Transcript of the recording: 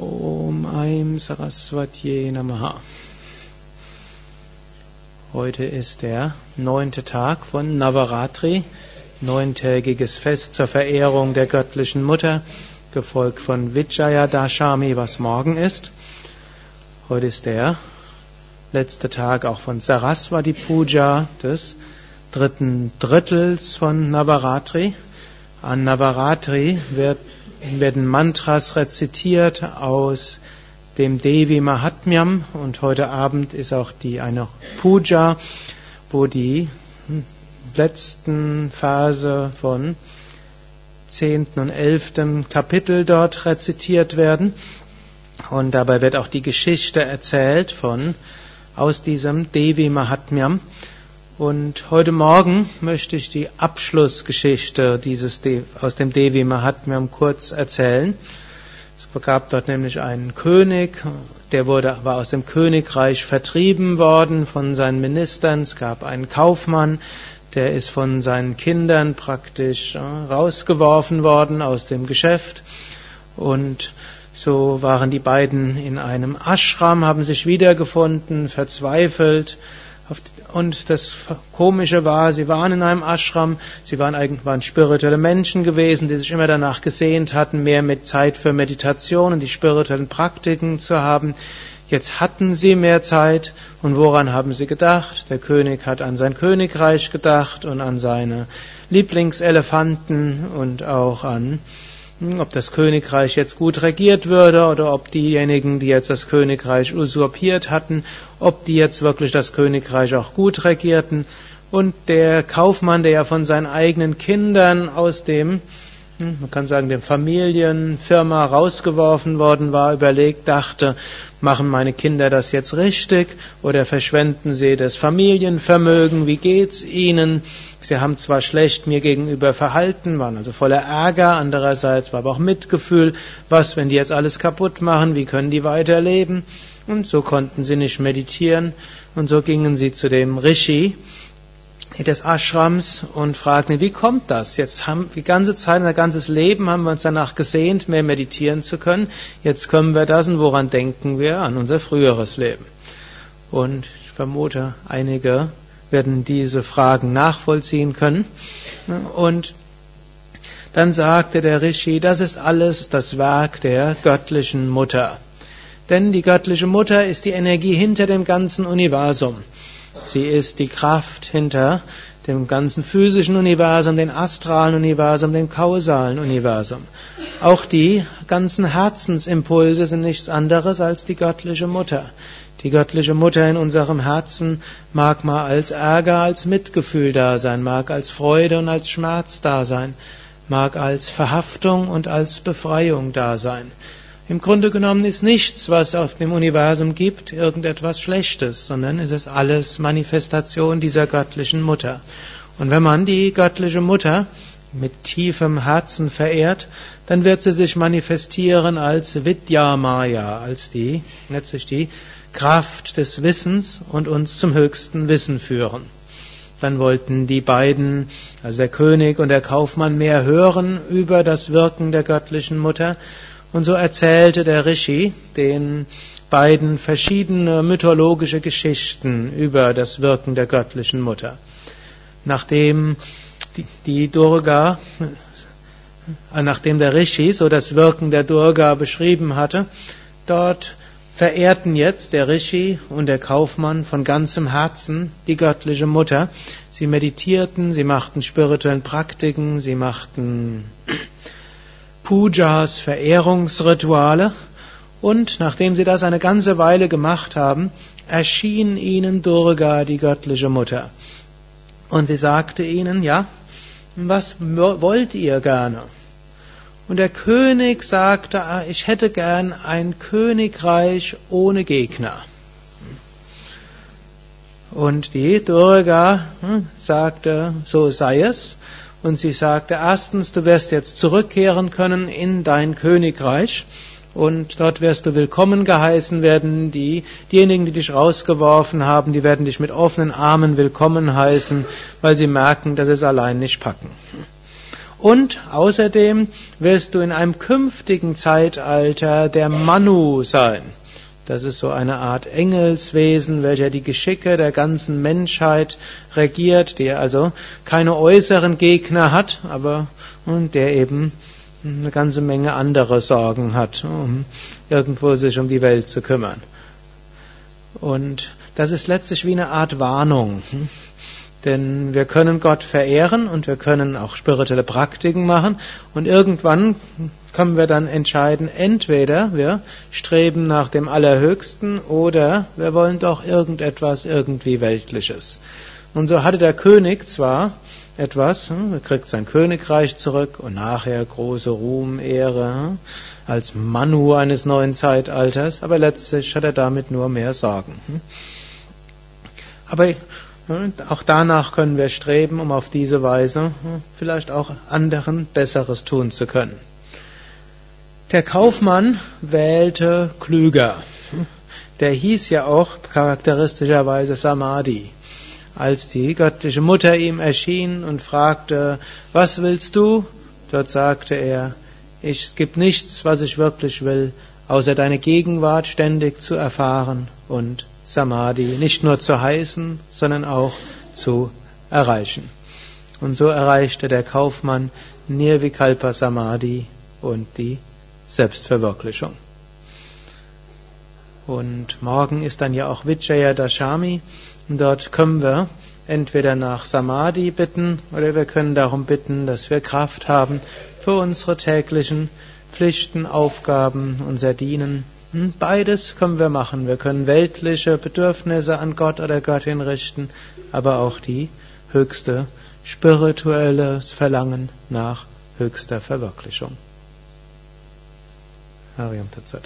Om Aim Saraswatye Namaha. Heute ist der neunte Tag von Navaratri, neuntägiges Fest zur Verehrung der göttlichen Mutter, gefolgt von Vijayadashami, was morgen ist. Heute ist der letzte Tag auch von Saraswati Puja des dritten Drittels von Navaratri. An Navaratri wird werden Mantras rezitiert aus dem Devi Mahatmyam. Und heute Abend ist auch die eine Puja, wo die letzten Phase von zehnten und elften Kapitel dort rezitiert werden. Und dabei wird auch die Geschichte erzählt von aus diesem Devi Mahatmyam und heute Morgen möchte ich die Abschlussgeschichte dieses De aus dem Devi Mahatmyam kurz erzählen. Es gab dort nämlich einen König, der wurde, war aus dem Königreich vertrieben worden von seinen Ministern. Es gab einen Kaufmann, der ist von seinen Kindern praktisch äh, rausgeworfen worden aus dem Geschäft. Und so waren die beiden in einem Ashram, haben sich wiedergefunden, verzweifelt und das Komische war, sie waren in einem Ashram, sie waren eigentlich waren spirituelle Menschen gewesen, die sich immer danach gesehnt hatten, mehr mit Zeit für Meditation und die spirituellen Praktiken zu haben. Jetzt hatten sie mehr Zeit und woran haben sie gedacht? Der König hat an sein Königreich gedacht und an seine Lieblingselefanten und auch an ob das Königreich jetzt gut regiert würde oder ob diejenigen, die jetzt das Königreich usurpiert hatten, ob die jetzt wirklich das Königreich auch gut regierten. Und der Kaufmann, der ja von seinen eigenen Kindern aus dem, hm, man kann sagen, dem Familienfirma rausgeworfen worden war, überlegt, dachte, machen meine Kinder das jetzt richtig oder verschwenden sie das Familienvermögen? Wie geht's ihnen? Sie haben zwar schlecht mir gegenüber verhalten, waren also voller Ärger, andererseits war aber auch Mitgefühl. Was, wenn die jetzt alles kaputt machen? Wie können die weiterleben? Und so konnten sie nicht meditieren und so gingen sie zu dem Rishi des Ashrams und fragten, wie kommt das? Jetzt haben die ganze Zeit, unser ganzes Leben haben wir uns danach gesehnt, mehr meditieren zu können. Jetzt können wir das und woran denken wir? An unser früheres Leben. Und ich vermute, einige werden diese Fragen nachvollziehen können. Und dann sagte der Rishi, das ist alles das Werk der göttlichen Mutter. Denn die göttliche Mutter ist die Energie hinter dem ganzen Universum. Sie ist die Kraft hinter dem ganzen physischen Universum, dem astralen Universum, dem kausalen Universum. Auch die ganzen Herzensimpulse sind nichts anderes als die göttliche Mutter. Die göttliche Mutter in unserem Herzen mag mal als Ärger, als Mitgefühl da sein, mag als Freude und als Schmerz da sein, mag als Verhaftung und als Befreiung da sein. Im Grunde genommen ist nichts, was auf dem Universum gibt, irgendetwas Schlechtes, sondern es ist alles Manifestation dieser göttlichen Mutter. Und wenn man die göttliche Mutter mit tiefem Herzen verehrt, dann wird sie sich manifestieren als Vidya Maya, als die, letztlich die Kraft des Wissens und uns zum höchsten Wissen führen. Dann wollten die beiden, also der König und der Kaufmann, mehr hören über das Wirken der göttlichen Mutter. Und so erzählte der Rishi den beiden verschiedene mythologische Geschichten über das Wirken der göttlichen Mutter. Nachdem die, Durga, äh, nachdem der Rishi so das Wirken der Durga beschrieben hatte, dort verehrten jetzt der Rishi und der Kaufmann von ganzem Herzen die göttliche Mutter. Sie meditierten, sie machten spirituellen Praktiken, sie machten Pujas, Verehrungsrituale und nachdem sie das eine ganze Weile gemacht haben, erschien ihnen Durga, die göttliche Mutter. Und sie sagte ihnen, ja, was wollt ihr gerne? Und der König sagte, ah, ich hätte gern ein Königreich ohne Gegner. Und die Durga hm, sagte, so sei es. Und sie sagte, erstens, du wirst jetzt zurückkehren können in dein Königreich. Und dort wirst du willkommen geheißen werden. Die, diejenigen, die dich rausgeworfen haben, die werden dich mit offenen Armen willkommen heißen, weil sie merken, dass sie es allein nicht packen. Und außerdem wirst du in einem künftigen Zeitalter der Manu sein. Das ist so eine Art Engelswesen, welcher die Geschicke der ganzen Menschheit regiert, der also keine äußeren Gegner hat, aber der eben eine ganze Menge andere Sorgen hat, um irgendwo sich um die Welt zu kümmern. Und das ist letztlich wie eine Art Warnung. Denn wir können Gott verehren und wir können auch spirituelle Praktiken machen und irgendwann können wir dann entscheiden, entweder wir streben nach dem Allerhöchsten oder wir wollen doch irgendetwas irgendwie Weltliches. Und so hatte der König zwar etwas, hm, er kriegt sein Königreich zurück und nachher große Ruhm, Ehre hm, als Manu eines neuen Zeitalters, aber letztlich hat er damit nur mehr Sorgen. Hm. Aber auch danach können wir streben, um auf diese Weise vielleicht auch anderen Besseres tun zu können. Der Kaufmann wählte klüger. Der hieß ja auch charakteristischerweise Samadhi. Als die göttliche Mutter ihm erschien und fragte, was willst du? Dort sagte er, ich, es gibt nichts, was ich wirklich will, außer deine Gegenwart ständig zu erfahren und Samadhi nicht nur zu heißen, sondern auch zu erreichen. Und so erreichte der Kaufmann Nirvikalpa Samadhi und die Selbstverwirklichung. Und morgen ist dann ja auch Vijaya Dashami. Und dort können wir entweder nach Samadhi bitten oder wir können darum bitten, dass wir Kraft haben für unsere täglichen Pflichten, Aufgaben, unser Dienen. Hm, beides können wir machen. Wir können weltliche Bedürfnisse an Gott oder Göttin richten, aber auch die höchste spirituelles Verlangen nach höchster Verwirklichung. Hariam Tatsat.